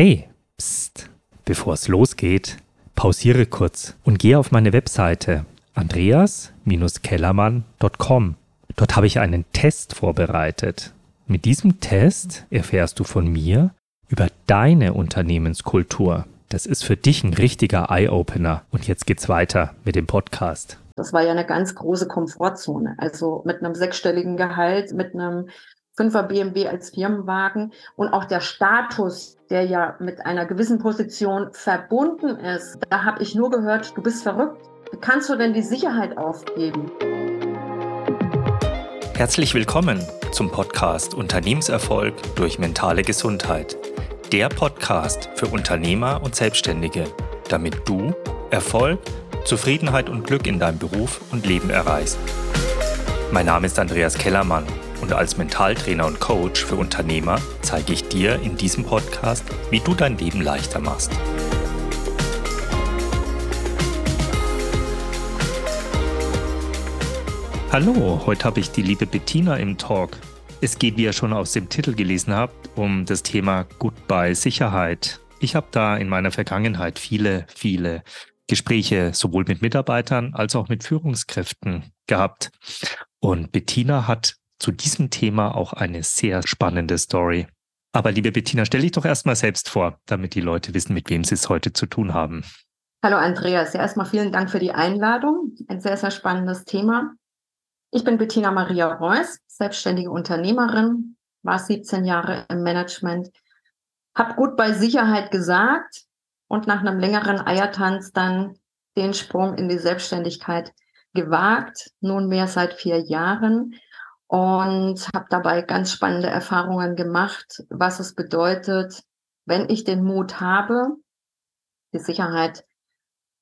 Hey, pst, bevor es losgeht, pausiere kurz und gehe auf meine Webseite andreas-kellermann.com. Dort habe ich einen Test vorbereitet. Mit diesem Test erfährst du von mir über deine Unternehmenskultur. Das ist für dich ein richtiger Eye-Opener. Und jetzt geht's weiter mit dem Podcast. Das war ja eine ganz große Komfortzone. Also mit einem sechsstelligen Gehalt, mit einem Fünfer BMW als Firmenwagen und auch der Status, der ja mit einer gewissen Position verbunden ist. Da habe ich nur gehört, du bist verrückt. Wie kannst du denn die Sicherheit aufgeben? Herzlich willkommen zum Podcast Unternehmenserfolg durch mentale Gesundheit. Der Podcast für Unternehmer und Selbstständige, damit du Erfolg, Zufriedenheit und Glück in deinem Beruf und Leben erreichst. Mein Name ist Andreas Kellermann und als Mentaltrainer und Coach für Unternehmer zeige ich dir in diesem Podcast, wie du dein Leben leichter machst. Hallo, heute habe ich die liebe Bettina im Talk. Es geht, wie ihr schon aus dem Titel gelesen habt, um das Thema Goodbye Sicherheit. Ich habe da in meiner Vergangenheit viele, viele Gespräche sowohl mit Mitarbeitern als auch mit Führungskräften gehabt. Und Bettina hat zu diesem Thema auch eine sehr spannende Story. Aber liebe Bettina, stell dich doch erstmal selbst vor, damit die Leute wissen, mit wem sie es heute zu tun haben. Hallo Andreas, erstmal vielen Dank für die Einladung. Ein sehr, sehr spannendes Thema. Ich bin Bettina Maria Reuss, selbstständige Unternehmerin, war 17 Jahre im Management, habe gut bei Sicherheit gesagt und nach einem längeren Eiertanz dann den Sprung in die Selbstständigkeit gewagt, nunmehr seit vier Jahren und habe dabei ganz spannende Erfahrungen gemacht, was es bedeutet, wenn ich den Mut habe, die Sicherheit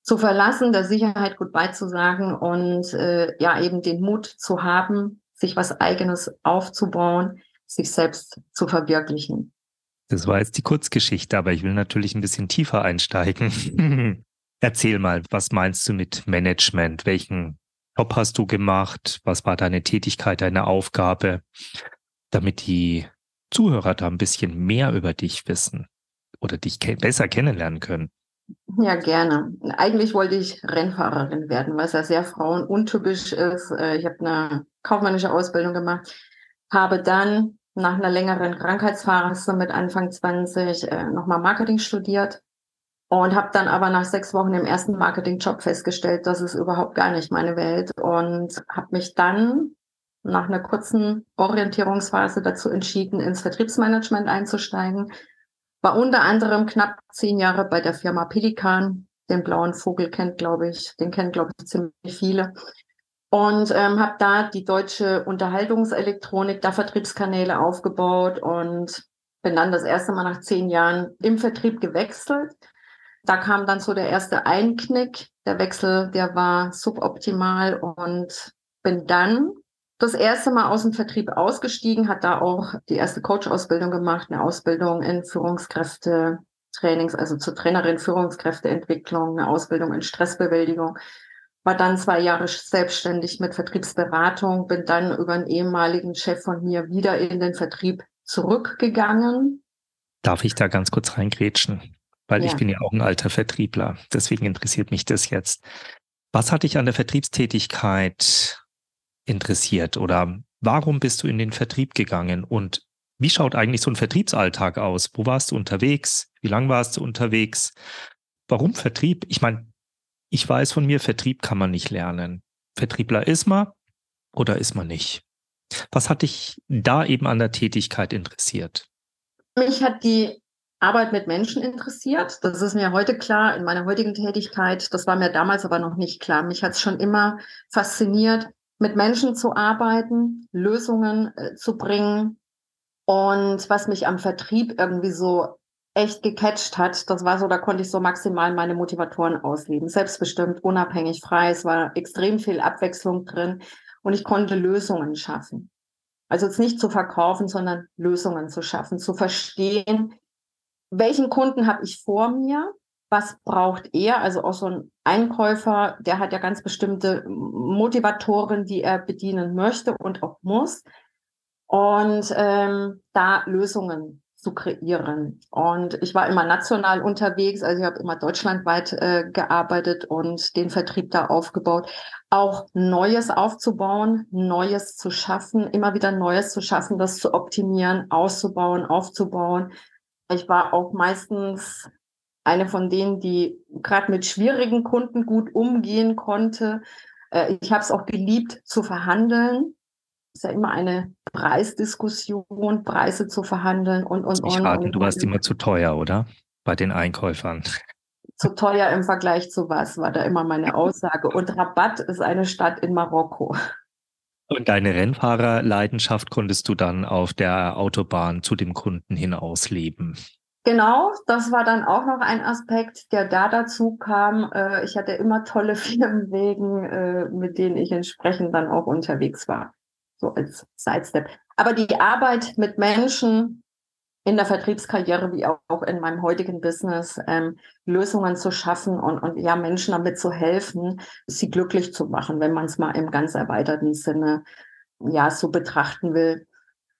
zu verlassen, der Sicherheit gut beizusagen und äh, ja eben den Mut zu haben, sich was eigenes aufzubauen, sich selbst zu verwirklichen. Das war jetzt die Kurzgeschichte, aber ich will natürlich ein bisschen tiefer einsteigen. Erzähl mal, was meinst du mit Management? Welchen Job hast du gemacht? Was war deine Tätigkeit, deine Aufgabe, damit die Zuhörer da ein bisschen mehr über dich wissen oder dich ke besser kennenlernen können? Ja, gerne. Eigentlich wollte ich Rennfahrerin werden, was ja sehr frauenuntypisch ist. Äh, ich habe eine kaufmännische Ausbildung gemacht, habe dann nach einer längeren Krankheitsphase mit Anfang 20 äh, nochmal Marketing studiert und habe dann aber nach sechs Wochen im ersten Marketingjob festgestellt, das ist überhaupt gar nicht meine Welt und habe mich dann nach einer kurzen Orientierungsphase dazu entschieden, ins Vertriebsmanagement einzusteigen. War unter anderem knapp zehn Jahre bei der Firma Pelikan. Den blauen Vogel kennt, glaube ich, den kennen, glaube ich, ziemlich viele. Und ähm, habe da die deutsche Unterhaltungselektronik, da Vertriebskanäle aufgebaut und bin dann das erste Mal nach zehn Jahren im Vertrieb gewechselt da kam dann so der erste Einknick. Der Wechsel, der war suboptimal und bin dann das erste Mal aus dem Vertrieb ausgestiegen, hat da auch die erste Coach-Ausbildung gemacht, eine Ausbildung in Führungskräfte, Trainings, also zur Trainerin Führungskräfteentwicklung, eine Ausbildung in Stressbewältigung. War dann zwei Jahre selbstständig mit Vertriebsberatung, bin dann über einen ehemaligen Chef von mir wieder in den Vertrieb zurückgegangen. Darf ich da ganz kurz reingrätschen? Weil ja. ich bin ja auch ein alter Vertriebler. Deswegen interessiert mich das jetzt. Was hat dich an der Vertriebstätigkeit interessiert oder warum bist du in den Vertrieb gegangen und wie schaut eigentlich so ein Vertriebsalltag aus? Wo warst du unterwegs? Wie lange warst du unterwegs? Warum Vertrieb? Ich meine, ich weiß von mir, Vertrieb kann man nicht lernen. Vertriebler ist man oder ist man nicht? Was hat dich da eben an der Tätigkeit interessiert? Mich hat die Arbeit mit Menschen interessiert. Das ist mir heute klar in meiner heutigen Tätigkeit. Das war mir damals aber noch nicht klar. Mich hat es schon immer fasziniert, mit Menschen zu arbeiten, Lösungen äh, zu bringen. Und was mich am Vertrieb irgendwie so echt gecatcht hat, das war so, da konnte ich so maximal meine Motivatoren ausleben. Selbstbestimmt, unabhängig, frei. Es war extrem viel Abwechslung drin und ich konnte Lösungen schaffen. Also jetzt nicht zu verkaufen, sondern Lösungen zu schaffen, zu verstehen, welchen Kunden habe ich vor mir? Was braucht er? Also auch so ein Einkäufer, der hat ja ganz bestimmte Motivatoren, die er bedienen möchte und auch muss. Und ähm, da Lösungen zu kreieren. Und ich war immer national unterwegs, also ich habe immer deutschlandweit äh, gearbeitet und den Vertrieb da aufgebaut. Auch Neues aufzubauen, Neues zu schaffen, immer wieder Neues zu schaffen, das zu optimieren, auszubauen, aufzubauen. Ich war auch meistens eine von denen, die gerade mit schwierigen Kunden gut umgehen konnte. Äh, ich habe es auch geliebt zu verhandeln ist ja immer eine Preisdiskussion, Preise zu verhandeln und und ich und. Rate, du warst immer zu teuer, oder? Bei den Einkäufern. Zu teuer im Vergleich zu was, war da immer meine Aussage. Und Rabat ist eine Stadt in Marokko. Und deine Rennfahrerleidenschaft konntest du dann auf der Autobahn zu dem Kunden hin ausleben. Genau, das war dann auch noch ein Aspekt, der da dazu kam. Äh, ich hatte immer tolle Firmenwegen, äh, mit denen ich entsprechend dann auch unterwegs war so als Sidestep. Aber die Arbeit mit Menschen in der Vertriebskarriere wie auch in meinem heutigen Business ähm, Lösungen zu schaffen und, und ja Menschen damit zu helfen, sie glücklich zu machen, wenn man es mal im ganz erweiterten Sinne ja so betrachten will.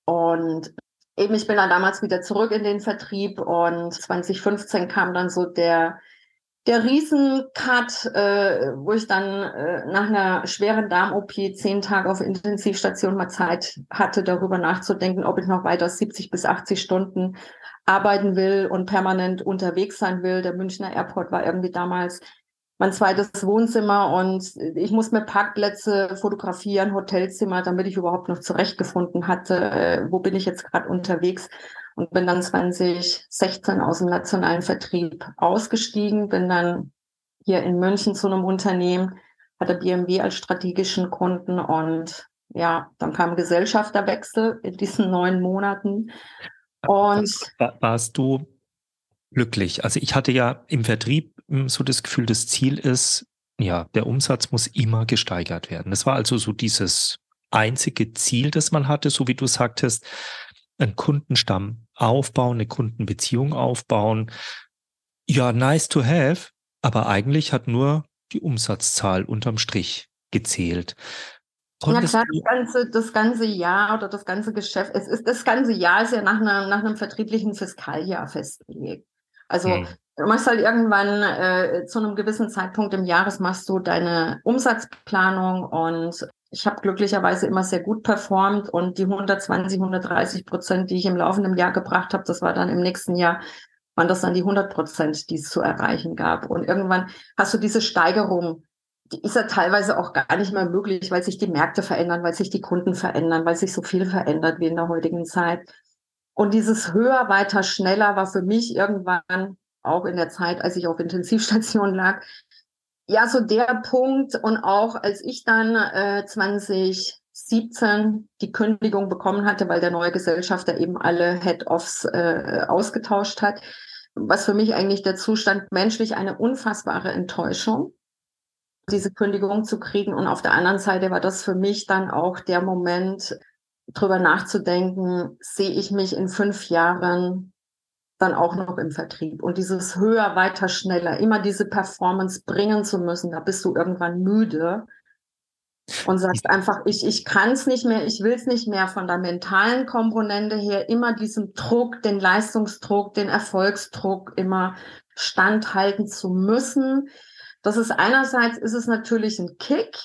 Und eben ich bin dann damals wieder zurück in den Vertrieb und 2015 kam dann so der der Riesencut, äh, wo ich dann äh, nach einer schweren Darm-OP zehn Tage auf Intensivstation mal Zeit hatte, darüber nachzudenken, ob ich noch weiter 70 bis 80 Stunden arbeiten will und permanent unterwegs sein will. Der Münchner Airport war irgendwie damals mein zweites Wohnzimmer und ich muss mir Parkplätze fotografieren, Hotelzimmer, damit ich überhaupt noch zurechtgefunden hatte, äh, wo bin ich jetzt gerade unterwegs und bin dann 2016 aus dem nationalen Vertrieb ausgestiegen, bin dann hier in München zu einem Unternehmen, hatte BMW als strategischen Kunden und ja, dann kam Gesellschafterwechsel in diesen neun Monaten. Und warst du glücklich? Also ich hatte ja im Vertrieb hm, so das Gefühl, das Ziel ist, ja, der Umsatz muss immer gesteigert werden. Das war also so dieses einzige Ziel, das man hatte, so wie du sagtest, einen Kundenstamm aufbauen, eine Kundenbeziehung aufbauen. Ja, nice to have, aber eigentlich hat nur die Umsatzzahl unterm Strich gezählt. Konntest ja klar, das ganze, das ganze Jahr oder das ganze Geschäft, es ist das ganze Jahr ist ja nach, einer, nach einem vertrieblichen Fiskaljahr festgelegt. Also hm. du machst halt irgendwann äh, zu einem gewissen Zeitpunkt im Jahres machst du deine Umsatzplanung und ich habe glücklicherweise immer sehr gut performt und die 120, 130 Prozent, die ich im laufenden Jahr gebracht habe, das war dann im nächsten Jahr, waren das dann die 100 Prozent, die es zu erreichen gab. Und irgendwann hast du diese Steigerung, die ist ja teilweise auch gar nicht mehr möglich, weil sich die Märkte verändern, weil sich die Kunden verändern, weil sich so viel verändert wie in der heutigen Zeit. Und dieses höher, weiter, schneller war für mich irgendwann auch in der Zeit, als ich auf Intensivstation lag, ja, so der Punkt und auch als ich dann äh, 2017 die Kündigung bekommen hatte, weil der neue Gesellschafter eben alle Head-Offs äh, ausgetauscht hat, was für mich eigentlich der Zustand menschlich eine unfassbare Enttäuschung, diese Kündigung zu kriegen. Und auf der anderen Seite war das für mich dann auch der Moment, drüber nachzudenken, sehe ich mich in fünf Jahren dann auch noch im Vertrieb. Und dieses höher, weiter, schneller, immer diese Performance bringen zu müssen, da bist du irgendwann müde und sagst einfach, ich, ich kann es nicht mehr, ich will es nicht mehr von der mentalen Komponente her, immer diesem Druck, den Leistungsdruck, den Erfolgsdruck immer standhalten zu müssen. Das ist einerseits ist es natürlich ein Kick,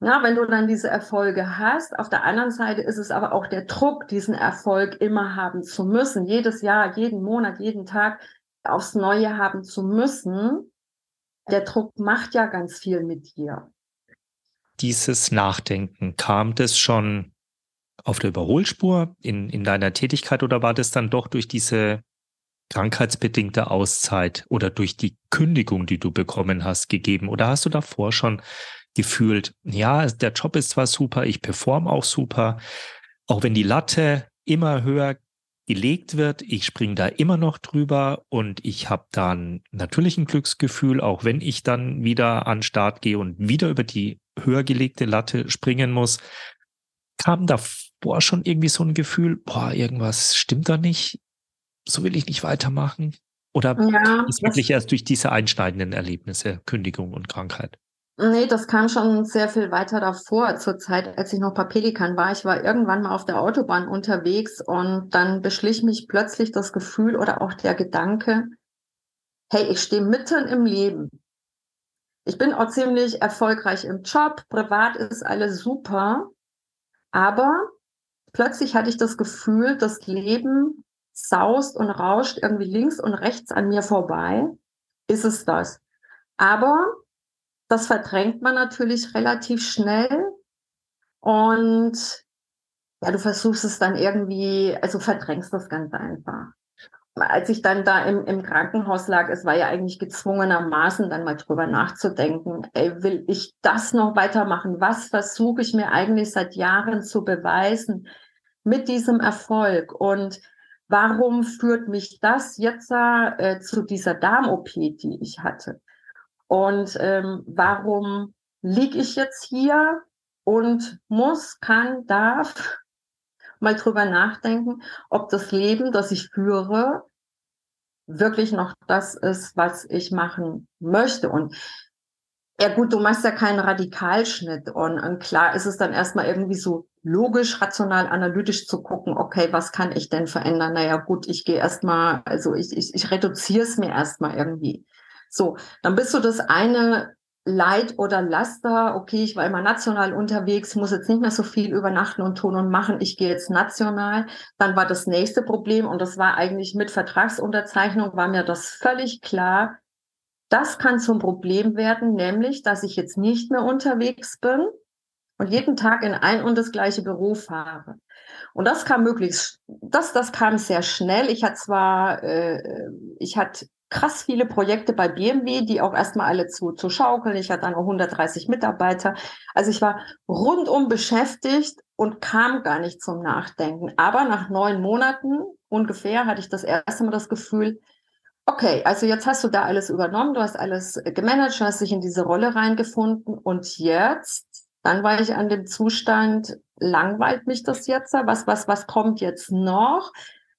ja, wenn du dann diese Erfolge hast, auf der anderen Seite ist es aber auch der Druck, diesen Erfolg immer haben zu müssen, jedes Jahr, jeden Monat, jeden Tag aufs Neue haben zu müssen. Der Druck macht ja ganz viel mit dir. Dieses Nachdenken, kam das schon auf der Überholspur in, in deiner Tätigkeit oder war das dann doch durch diese krankheitsbedingte Auszeit oder durch die Kündigung, die du bekommen hast, gegeben? Oder hast du davor schon gefühlt, ja, der Job ist zwar super, ich performe auch super, auch wenn die Latte immer höher gelegt wird, ich springe da immer noch drüber und ich habe dann natürlich ein Glücksgefühl, auch wenn ich dann wieder an Start gehe und wieder über die höher gelegte Latte springen muss, kam davor schon irgendwie so ein Gefühl, boah, irgendwas stimmt da nicht, so will ich nicht weitermachen? Oder ja, ist wirklich erst durch diese einschneidenden Erlebnisse, Kündigung und Krankheit? Nee, das kam schon sehr viel weiter davor, zur Zeit, als ich noch bei Pelikan war. Ich war irgendwann mal auf der Autobahn unterwegs und dann beschlich mich plötzlich das Gefühl oder auch der Gedanke, hey, ich stehe mitten im Leben. Ich bin auch ziemlich erfolgreich im Job, privat ist alles super, aber plötzlich hatte ich das Gefühl, das Leben saust und rauscht irgendwie links und rechts an mir vorbei. Ist es das? Aber das verdrängt man natürlich relativ schnell. Und ja, du versuchst es dann irgendwie, also verdrängst das ganz einfach. Als ich dann da im, im Krankenhaus lag, es war ja eigentlich gezwungenermaßen dann mal drüber nachzudenken, ey, will ich das noch weitermachen? Was versuche ich mir eigentlich seit Jahren zu beweisen mit diesem Erfolg? Und warum führt mich das jetzt äh, zu dieser Darm-OP, die ich hatte? Und ähm, warum liege ich jetzt hier und muss, kann, darf mal drüber nachdenken, ob das Leben, das ich führe, wirklich noch das ist, was ich machen möchte. Und ja gut, du machst ja keinen Radikalschnitt und, und klar ist es dann erstmal irgendwie so logisch, rational, analytisch zu gucken, okay, was kann ich denn verändern? Naja gut, ich gehe erstmal, also ich, ich, ich reduziere es mir erstmal irgendwie. So, dann bist du das eine Leid oder Laster, okay, ich war immer national unterwegs, muss jetzt nicht mehr so viel übernachten und tun und machen, ich gehe jetzt national. Dann war das nächste Problem und das war eigentlich mit Vertragsunterzeichnung, war mir das völlig klar. Das kann zum Problem werden, nämlich, dass ich jetzt nicht mehr unterwegs bin und jeden Tag in ein und das gleiche Büro fahre. Und das kam möglichst, das, das kam sehr schnell. Ich hatte zwar, äh, ich hatte krass viele Projekte bei BMW, die auch erstmal alle zu, zu schaukeln. Ich hatte dann auch 130 Mitarbeiter. Also ich war rundum beschäftigt und kam gar nicht zum Nachdenken. Aber nach neun Monaten ungefähr hatte ich das erste Mal das Gefühl, okay, also jetzt hast du da alles übernommen, du hast alles gemanagt, du hast dich in diese Rolle reingefunden und jetzt, dann war ich an dem Zustand, langweilt mich das jetzt? Was, was, was kommt jetzt noch?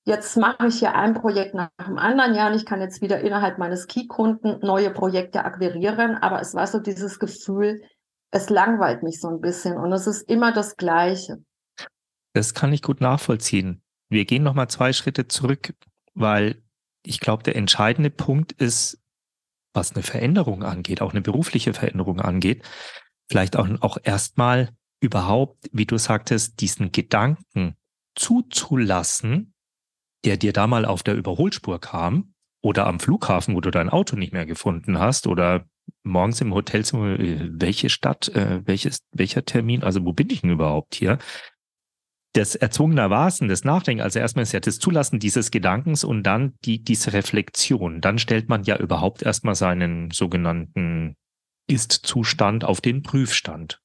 Jetzt mache ich hier ein Projekt nach dem anderen Jahr und ich kann jetzt wieder innerhalb meines Key-Kunden neue Projekte akquirieren, aber es war so dieses Gefühl, es langweilt mich so ein bisschen und es ist immer das Gleiche. Das kann ich gut nachvollziehen. Wir gehen nochmal zwei Schritte zurück, weil ich glaube, der entscheidende Punkt ist, was eine Veränderung angeht, auch eine berufliche Veränderung angeht, vielleicht auch, auch erstmal überhaupt, wie du sagtest, diesen Gedanken zuzulassen, der dir da mal auf der Überholspur kam oder am Flughafen, wo du dein Auto nicht mehr gefunden hast oder morgens im Hotelzimmer, äh, welche Stadt, äh, welches, welcher Termin, also wo bin ich denn überhaupt hier? Das erzwungenermaßen, das Nachdenken, also erstmal ist ja das Zulassen dieses Gedankens und dann die, diese Reflexion. Dann stellt man ja überhaupt erstmal seinen sogenannten Ist-Zustand auf den Prüfstand.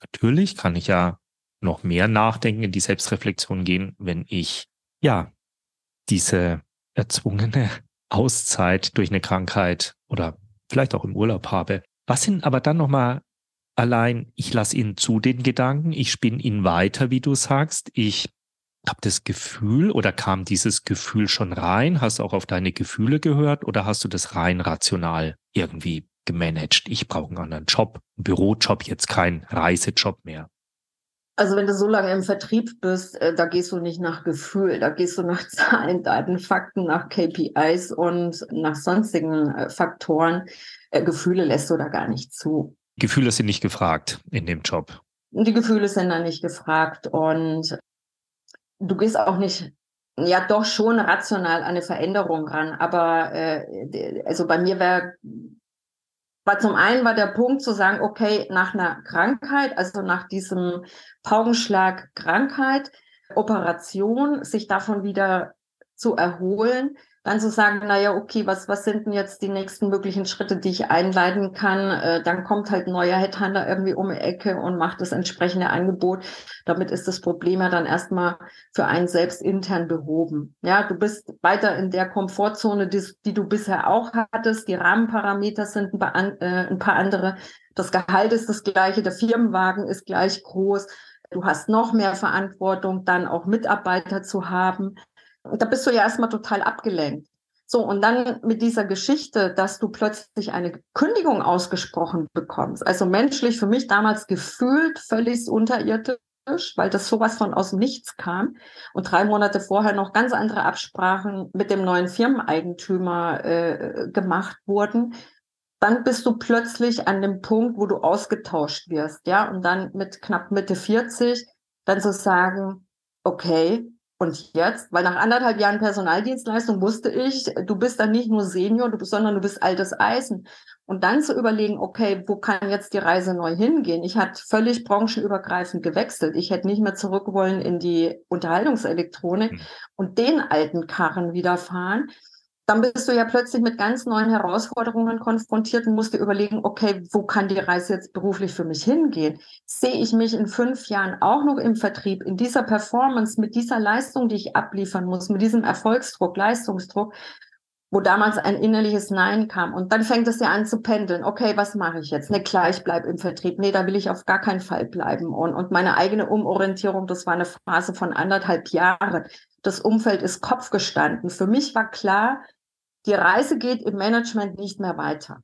Natürlich kann ich ja noch mehr nachdenken, in die Selbstreflexion gehen, wenn ich ja diese erzwungene Auszeit durch eine Krankheit oder vielleicht auch im Urlaub habe. Was sind aber dann nochmal allein, ich lasse ihn zu den Gedanken, ich spinne ihn weiter, wie du sagst, ich habe das Gefühl oder kam dieses Gefühl schon rein? Hast du auch auf deine Gefühle gehört oder hast du das rein rational irgendwie gemanagt? Ich brauche einen anderen Job, einen Bürojob, jetzt kein Reisejob mehr. Also wenn du so lange im Vertrieb bist, äh, da gehst du nicht nach Gefühl, da gehst du nach Zahlen, Daten, Fakten, nach KPIs und nach sonstigen äh, Faktoren. Äh, Gefühle lässt du da gar nicht zu. Gefühle sind nicht gefragt in dem Job. Die Gefühle sind da nicht gefragt und du gehst auch nicht, ja doch schon rational an eine Veränderung ran, aber äh, also bei mir wäre war zum einen war der Punkt zu sagen, okay, nach einer Krankheit, also nach diesem Paukenschlag Krankheit, Operation, sich davon wieder zu erholen, dann zu sagen, naja, okay, was, was sind denn jetzt die nächsten möglichen Schritte, die ich einleiten kann? Äh, dann kommt halt neuer Headhunter irgendwie um die Ecke und macht das entsprechende Angebot. Damit ist das Problem ja dann erstmal für einen selbst intern behoben. Ja, du bist weiter in der Komfortzone, die, die du bisher auch hattest. Die Rahmenparameter sind ein paar, äh, ein paar andere. Das Gehalt ist das gleiche, der Firmenwagen ist gleich groß. Du hast noch mehr Verantwortung, dann auch Mitarbeiter zu haben da bist du ja erstmal total abgelenkt. So, und dann mit dieser Geschichte, dass du plötzlich eine Kündigung ausgesprochen bekommst. Also menschlich für mich damals gefühlt völlig unterirdisch, weil das sowas von aus dem Nichts kam. Und drei Monate vorher noch ganz andere Absprachen mit dem neuen Firmeneigentümer äh, gemacht wurden. Dann bist du plötzlich an dem Punkt, wo du ausgetauscht wirst, ja, und dann mit knapp Mitte 40 dann zu sagen, okay, und jetzt, weil nach anderthalb Jahren Personaldienstleistung wusste ich, du bist dann nicht nur Senior, du bist, sondern du bist altes Eisen. Und dann zu überlegen, okay, wo kann jetzt die Reise neu hingehen? Ich hatte völlig branchenübergreifend gewechselt. Ich hätte nicht mehr zurück wollen in die Unterhaltungselektronik mhm. und den alten Karren wieder fahren dann bist du ja plötzlich mit ganz neuen Herausforderungen konfrontiert und musst dir überlegen, okay, wo kann die Reise jetzt beruflich für mich hingehen? Sehe ich mich in fünf Jahren auch noch im Vertrieb, in dieser Performance, mit dieser Leistung, die ich abliefern muss, mit diesem Erfolgsdruck, Leistungsdruck, wo damals ein innerliches Nein kam. Und dann fängt es ja an zu pendeln. Okay, was mache ich jetzt? Ne, klar, ich bleibe im Vertrieb. Nee, da will ich auf gar keinen Fall bleiben. Und, und meine eigene Umorientierung, das war eine Phase von anderthalb Jahren. Das Umfeld ist Kopf gestanden. Für mich war klar, die Reise geht im Management nicht mehr weiter.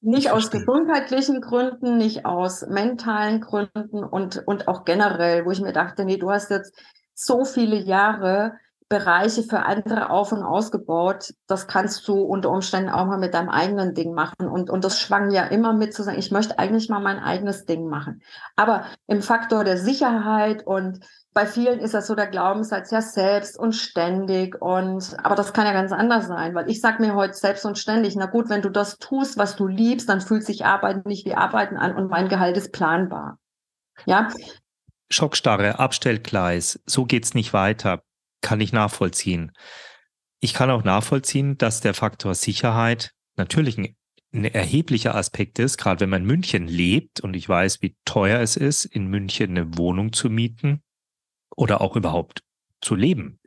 Nicht aus gesundheitlichen Gründen, nicht aus mentalen Gründen und, und auch generell, wo ich mir dachte, nee, du hast jetzt so viele Jahre Bereiche für andere auf und ausgebaut. Das kannst du unter Umständen auch mal mit deinem eigenen Ding machen. Und, und das schwang ja immer mit zu sagen, ich möchte eigentlich mal mein eigenes Ding machen. Aber im Faktor der Sicherheit und bei vielen ist das so der Glaubenssatz, ja, selbst und ständig und, aber das kann ja ganz anders sein, weil ich sag mir heute selbst und ständig, na gut, wenn du das tust, was du liebst, dann fühlt sich Arbeiten nicht wie Arbeiten an und mein Gehalt ist planbar. Ja. Schockstarre, Abstellgleis, so geht's nicht weiter, kann ich nachvollziehen. Ich kann auch nachvollziehen, dass der Faktor Sicherheit natürlich ein, ein erheblicher Aspekt ist, gerade wenn man in München lebt und ich weiß, wie teuer es ist, in München eine Wohnung zu mieten oder auch überhaupt zu leben.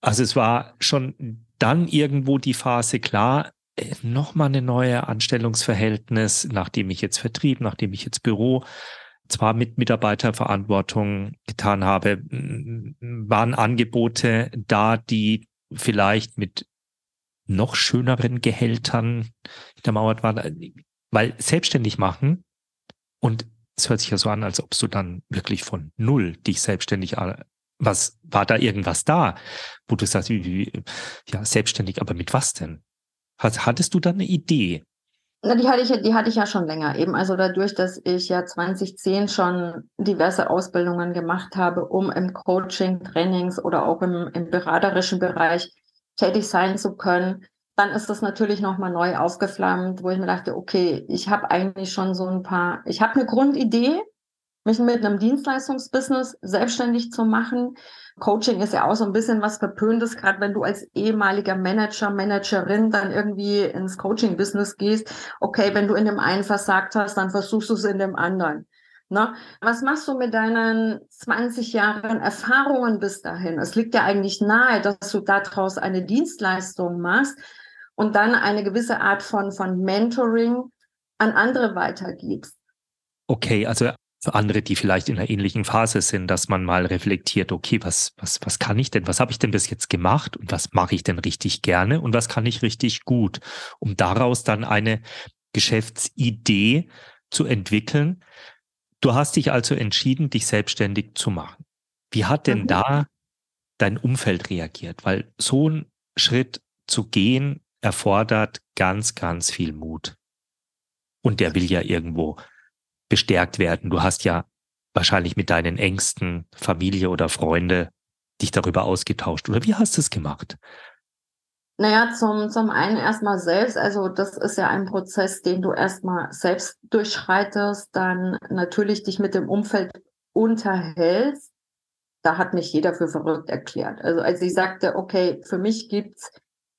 Also es war schon dann irgendwo die Phase klar, äh, nochmal eine neue Anstellungsverhältnis, nachdem ich jetzt Vertrieb, nachdem ich jetzt Büro zwar mit Mitarbeiterverantwortung getan habe, waren Angebote da, die vielleicht mit noch schöneren Gehältern hintermauert waren, weil selbstständig machen und es hört sich ja so an, als ob du dann wirklich von null dich selbstständig, was war da irgendwas da, wo du sagst, wie, wie, ja, selbstständig, aber mit was denn? Hattest du da eine Idee? Na, die hatte ich, die hatte ich ja schon länger eben. Also dadurch, dass ich ja 2010 schon diverse Ausbildungen gemacht habe, um im Coaching, Trainings oder auch im, im beraterischen Bereich tätig sein zu können, dann ist das natürlich nochmal neu aufgeflammt, wo ich mir dachte, okay, ich habe eigentlich schon so ein paar, ich habe eine Grundidee, mich mit einem Dienstleistungsbusiness selbstständig zu machen. Coaching ist ja auch so ein bisschen was Verpöntes, gerade wenn du als ehemaliger Manager, Managerin dann irgendwie ins Coaching-Business gehst. Okay, wenn du in dem einen versagt hast, dann versuchst du es in dem anderen. Ne? Was machst du mit deinen 20 Jahren Erfahrungen bis dahin? Es liegt ja eigentlich nahe, dass du daraus eine Dienstleistung machst, und dann eine gewisse Art von, von Mentoring an andere weitergibst. Okay, also für andere, die vielleicht in einer ähnlichen Phase sind, dass man mal reflektiert, okay, was, was, was kann ich denn, was habe ich denn bis jetzt gemacht und was mache ich denn richtig gerne und was kann ich richtig gut, um daraus dann eine Geschäftsidee zu entwickeln. Du hast dich also entschieden, dich selbstständig zu machen. Wie hat denn mhm. da dein Umfeld reagiert? Weil so ein Schritt zu gehen, erfordert ganz, ganz viel Mut. Und der will ja irgendwo bestärkt werden. Du hast ja wahrscheinlich mit deinen Ängsten, Familie oder Freunde dich darüber ausgetauscht. Oder wie hast du es gemacht? Naja, zum, zum einen erstmal selbst. Also das ist ja ein Prozess, den du erstmal selbst durchschreitest, dann natürlich dich mit dem Umfeld unterhältst. Da hat mich jeder für verrückt erklärt. Also als ich sagte, okay, für mich gibt's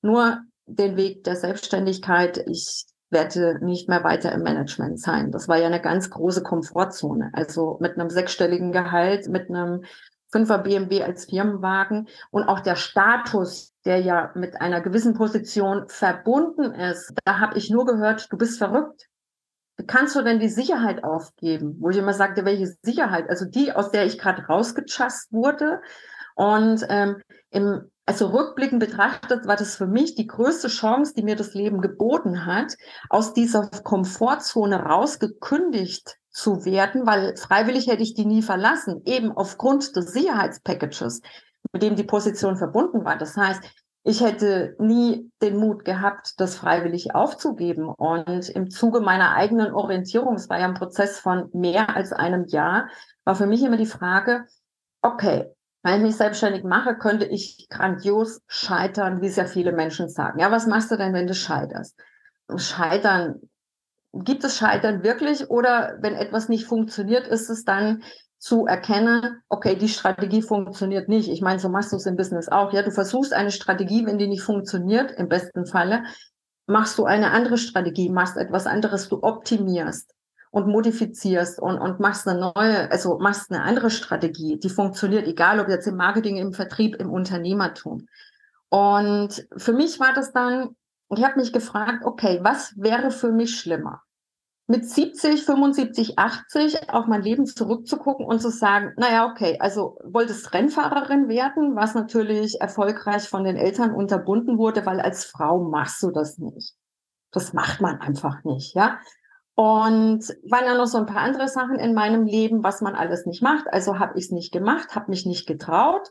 nur den Weg der Selbstständigkeit. Ich werde nicht mehr weiter im Management sein. Das war ja eine ganz große Komfortzone. Also mit einem sechsstelligen Gehalt, mit einem Fünfer BMW als Firmenwagen und auch der Status, der ja mit einer gewissen Position verbunden ist. Da habe ich nur gehört, du bist verrückt. Kannst du denn die Sicherheit aufgeben? Wo ich immer sagte, welche Sicherheit? Also die, aus der ich gerade rausgechast wurde. Und ähm, im also rückblickend betrachtet war das für mich die größte Chance, die mir das Leben geboten hat, aus dieser Komfortzone rausgekündigt zu werden, weil freiwillig hätte ich die nie verlassen, eben aufgrund des Sicherheitspackages, mit dem die Position verbunden war. Das heißt, ich hätte nie den Mut gehabt, das freiwillig aufzugeben. Und im Zuge meiner eigenen Orientierung, es war ja ein Prozess von mehr als einem Jahr, war für mich immer die Frage, okay, wenn ich mich selbstständig mache, könnte ich grandios scheitern, wie es ja viele Menschen sagen. Ja, was machst du denn, wenn du scheiterst? Scheitern, gibt es Scheitern wirklich oder wenn etwas nicht funktioniert, ist es dann zu erkennen, okay, die Strategie funktioniert nicht. Ich meine, so machst du es im Business auch. Ja, du versuchst eine Strategie, wenn die nicht funktioniert, im besten Falle, machst du eine andere Strategie, machst etwas anderes, du optimierst und modifizierst und, und machst eine neue, also machst eine andere Strategie, die funktioniert, egal ob jetzt im Marketing, im Vertrieb, im Unternehmertum. Und für mich war das dann, ich habe mich gefragt, okay, was wäre für mich schlimmer? mit 70, 75, 80 auf mein Leben zurückzugucken und zu sagen, naja, okay, also wolltest Rennfahrerin werden, was natürlich erfolgreich von den Eltern unterbunden wurde, weil als Frau machst du das nicht. Das macht man einfach nicht, ja. Und waren dann noch so ein paar andere Sachen in meinem Leben, was man alles nicht macht. Also habe ich es nicht gemacht, habe mich nicht getraut,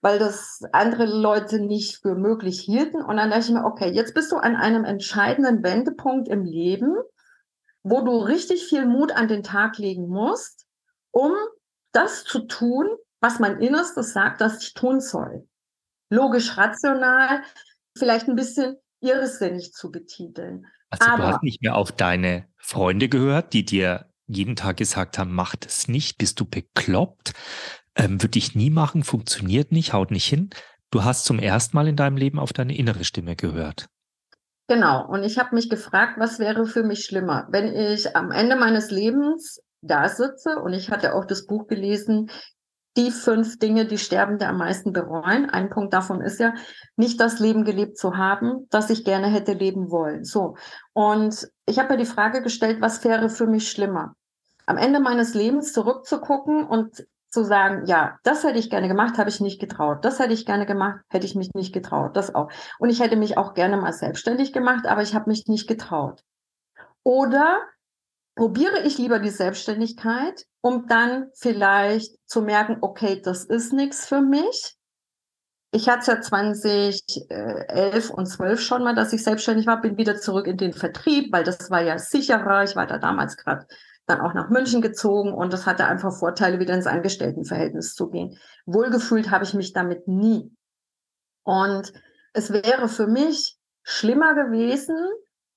weil das andere Leute nicht für möglich hielten. Und dann dachte ich mir, okay, jetzt bist du an einem entscheidenden Wendepunkt im Leben wo du richtig viel Mut an den Tag legen musst, um das zu tun, was mein Innerstes sagt, dass ich tun soll. Logisch, rational, vielleicht ein bisschen irrsinnig zu betiteln. Also Aber, du hast nicht mehr auf deine Freunde gehört, die dir jeden Tag gesagt haben, mach das nicht, bist du bekloppt, ähm, würde ich nie machen, funktioniert nicht, haut nicht hin. Du hast zum ersten Mal in deinem Leben auf deine innere Stimme gehört. Genau. Und ich habe mich gefragt, was wäre für mich schlimmer, wenn ich am Ende meines Lebens da sitze und ich hatte auch das Buch gelesen, die fünf Dinge, die Sterbende am meisten bereuen. Ein Punkt davon ist ja, nicht das Leben gelebt zu haben, das ich gerne hätte leben wollen. So. Und ich habe mir die Frage gestellt, was wäre für mich schlimmer? Am Ende meines Lebens zurückzugucken und zu sagen, ja, das hätte ich gerne gemacht, habe ich nicht getraut. Das hätte ich gerne gemacht, hätte ich mich nicht getraut. Das auch. Und ich hätte mich auch gerne mal selbstständig gemacht, aber ich habe mich nicht getraut. Oder probiere ich lieber die Selbstständigkeit, um dann vielleicht zu merken, okay, das ist nichts für mich. Ich hatte es ja 2011 und 12 schon mal, dass ich selbstständig war, bin wieder zurück in den Vertrieb, weil das war ja sicherer. Ich war da damals gerade dann auch nach München gezogen und das hatte einfach Vorteile, wieder ins Angestelltenverhältnis zu gehen. Wohlgefühlt habe ich mich damit nie. Und es wäre für mich schlimmer gewesen,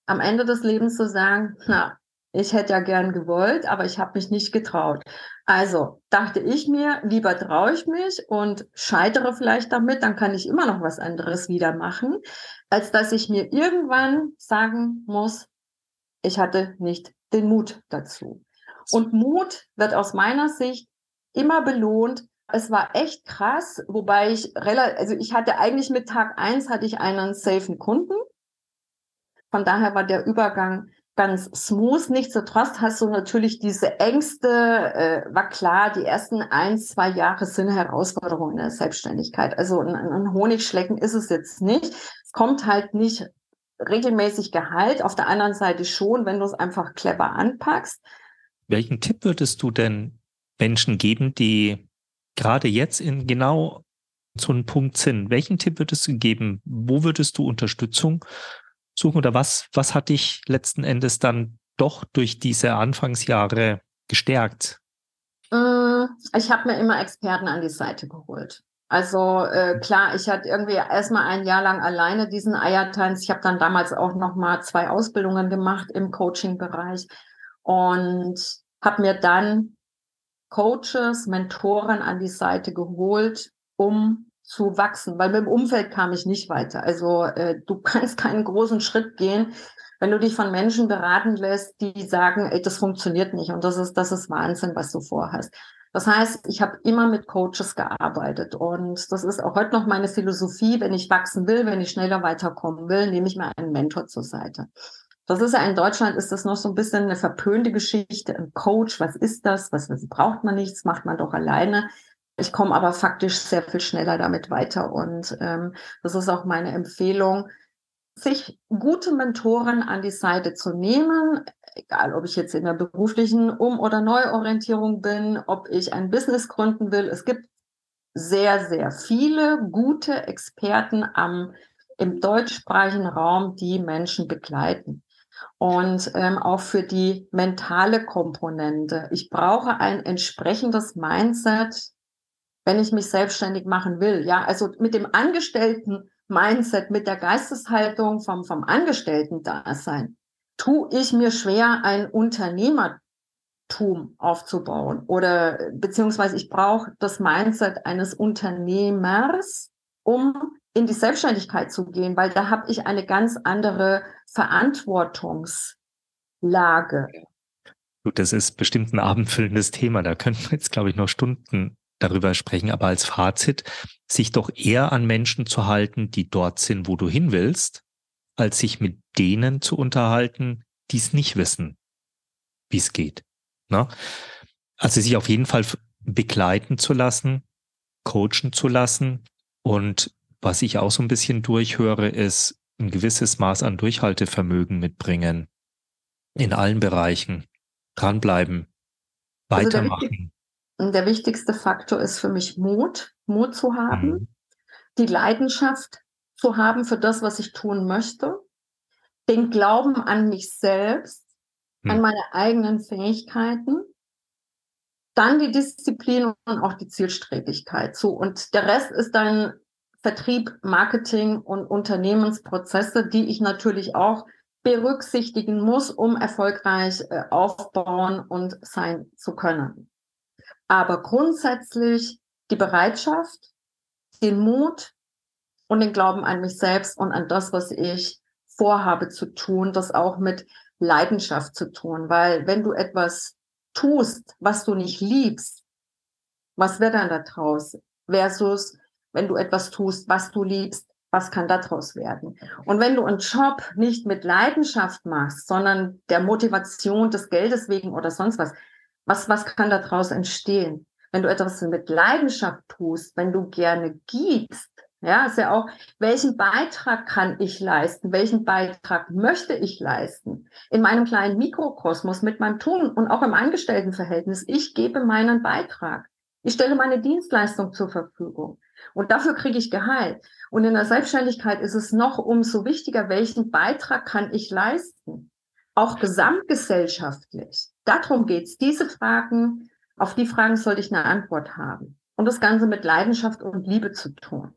am Ende des Lebens zu sagen, na, ich hätte ja gern gewollt, aber ich habe mich nicht getraut. Also dachte ich mir, lieber traue ich mich und scheitere vielleicht damit, dann kann ich immer noch was anderes wieder machen, als dass ich mir irgendwann sagen muss, ich hatte nicht den Mut dazu. Und Mut wird aus meiner Sicht immer belohnt. Es war echt krass, wobei ich relativ, also ich hatte eigentlich mit Tag eins hatte ich einen safen Kunden. Von daher war der Übergang ganz smooth. Nichtsdestotrotz hast du natürlich diese Ängste, äh, war klar, die ersten ein, zwei Jahre sind Herausforderungen in der Selbstständigkeit. Also ein, ein Honigschlecken ist es jetzt nicht. Es kommt halt nicht regelmäßig Gehalt. Auf der anderen Seite schon, wenn du es einfach clever anpackst. Welchen Tipp würdest du denn Menschen geben, die gerade jetzt in genau so einem Punkt sind? Welchen Tipp würdest du geben? Wo würdest du Unterstützung suchen oder was, was hat dich letzten Endes dann doch durch diese Anfangsjahre gestärkt? Mm, ich habe mir immer Experten an die Seite geholt. Also äh, klar, ich hatte irgendwie erstmal ein Jahr lang alleine diesen Eiertanz. Ich habe dann damals auch noch mal zwei Ausbildungen gemacht im Coaching-Bereich und habe mir dann Coaches, Mentoren an die Seite geholt, um zu wachsen, weil mit dem Umfeld kam ich nicht weiter. Also äh, du kannst keinen großen Schritt gehen, wenn du dich von Menschen beraten lässt, die sagen, ey, das funktioniert nicht und das ist das ist Wahnsinn, was du vorhast. Das heißt, ich habe immer mit Coaches gearbeitet und das ist auch heute noch meine Philosophie. Wenn ich wachsen will, wenn ich schneller weiterkommen will, nehme ich mir einen Mentor zur Seite. Das ist ja in Deutschland ist das noch so ein bisschen eine verpönte Geschichte. Ein Coach, was ist das? Was, was braucht man nichts? Macht man doch alleine. Ich komme aber faktisch sehr viel schneller damit weiter. Und ähm, das ist auch meine Empfehlung, sich gute Mentoren an die Seite zu nehmen, egal ob ich jetzt in der beruflichen Um- oder Neuorientierung bin, ob ich ein Business gründen will. Es gibt sehr, sehr viele gute Experten am, im deutschsprachigen Raum, die Menschen begleiten. Und ähm, auch für die mentale Komponente. Ich brauche ein entsprechendes Mindset, wenn ich mich selbstständig machen will. Ja, also mit dem Angestellten Mindset, mit der Geisteshaltung vom, vom Angestellten-Dasein, tue ich mir schwer, ein Unternehmertum aufzubauen oder beziehungsweise ich brauche das Mindset eines Unternehmers, um in die Selbstständigkeit zu gehen, weil da habe ich eine ganz andere Verantwortungslage. Das ist bestimmt ein abendfüllendes Thema. Da könnten wir jetzt, glaube ich, noch Stunden darüber sprechen. Aber als Fazit, sich doch eher an Menschen zu halten, die dort sind, wo du hin willst, als sich mit denen zu unterhalten, die es nicht wissen, wie es geht. Ne? Also sich auf jeden Fall begleiten zu lassen, coachen zu lassen und was ich auch so ein bisschen durchhöre, ist ein gewisses Maß an Durchhaltevermögen mitbringen. In allen Bereichen. Dranbleiben. Weitermachen. Also der, wichtigste Faktor ist für mich Mut. Mut zu haben. Mhm. Die Leidenschaft zu haben für das, was ich tun möchte. Den Glauben an mich selbst, mhm. an meine eigenen Fähigkeiten dann die Disziplin und auch die Zielstrebigkeit. So, und der Rest ist dann Vertrieb, Marketing und Unternehmensprozesse, die ich natürlich auch berücksichtigen muss, um erfolgreich äh, aufbauen und sein zu können. Aber grundsätzlich die Bereitschaft, den Mut und den Glauben an mich selbst und an das, was ich vorhabe zu tun, das auch mit Leidenschaft zu tun. Weil wenn du etwas tust, was du nicht liebst, was wird dann da draus? Versus wenn du etwas tust, was du liebst, was kann daraus werden? Und wenn du einen Job nicht mit Leidenschaft machst, sondern der Motivation des Geldes wegen oder sonst was, was, was kann daraus entstehen? Wenn du etwas mit Leidenschaft tust, wenn du gerne gibst, ja, ist ja auch, welchen Beitrag kann ich leisten? Welchen Beitrag möchte ich leisten? In meinem kleinen Mikrokosmos mit meinem Tun und auch im Angestelltenverhältnis. Ich gebe meinen Beitrag. Ich stelle meine Dienstleistung zur Verfügung. Und dafür kriege ich Gehalt. Und in der Selbstständigkeit ist es noch umso wichtiger, welchen Beitrag kann ich leisten? Auch gesamtgesellschaftlich. Darum geht's. Diese Fragen, auf die Fragen sollte ich eine Antwort haben. Und das Ganze mit Leidenschaft und Liebe zu tun.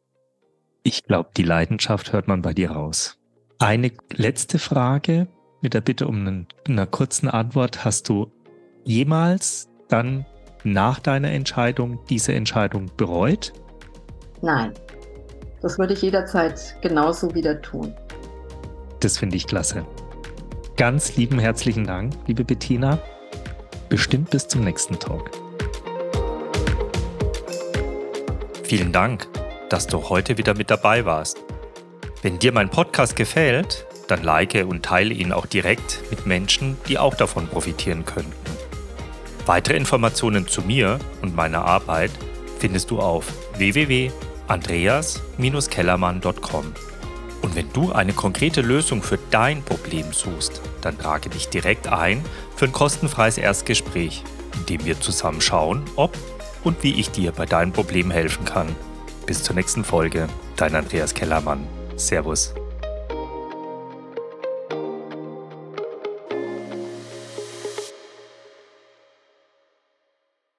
Ich glaube, die Leidenschaft hört man bei dir raus. Eine letzte Frage mit der Bitte um einen, einer kurzen Antwort. Hast du jemals dann nach deiner Entscheidung diese Entscheidung bereut? Nein, das würde ich jederzeit genauso wieder tun. Das finde ich klasse. Ganz lieben herzlichen Dank, liebe Bettina. Bestimmt bis zum nächsten Talk. Vielen Dank, dass du heute wieder mit dabei warst. Wenn dir mein Podcast gefällt, dann like und teile ihn auch direkt mit Menschen, die auch davon profitieren könnten. Weitere Informationen zu mir und meiner Arbeit findest du auf www andreas-kellermann.com. Und wenn du eine konkrete Lösung für dein Problem suchst, dann trage dich direkt ein für ein kostenfreies Erstgespräch, in dem wir zusammen schauen, ob und wie ich dir bei deinem Problem helfen kann. Bis zur nächsten Folge, dein Andreas Kellermann. Servus.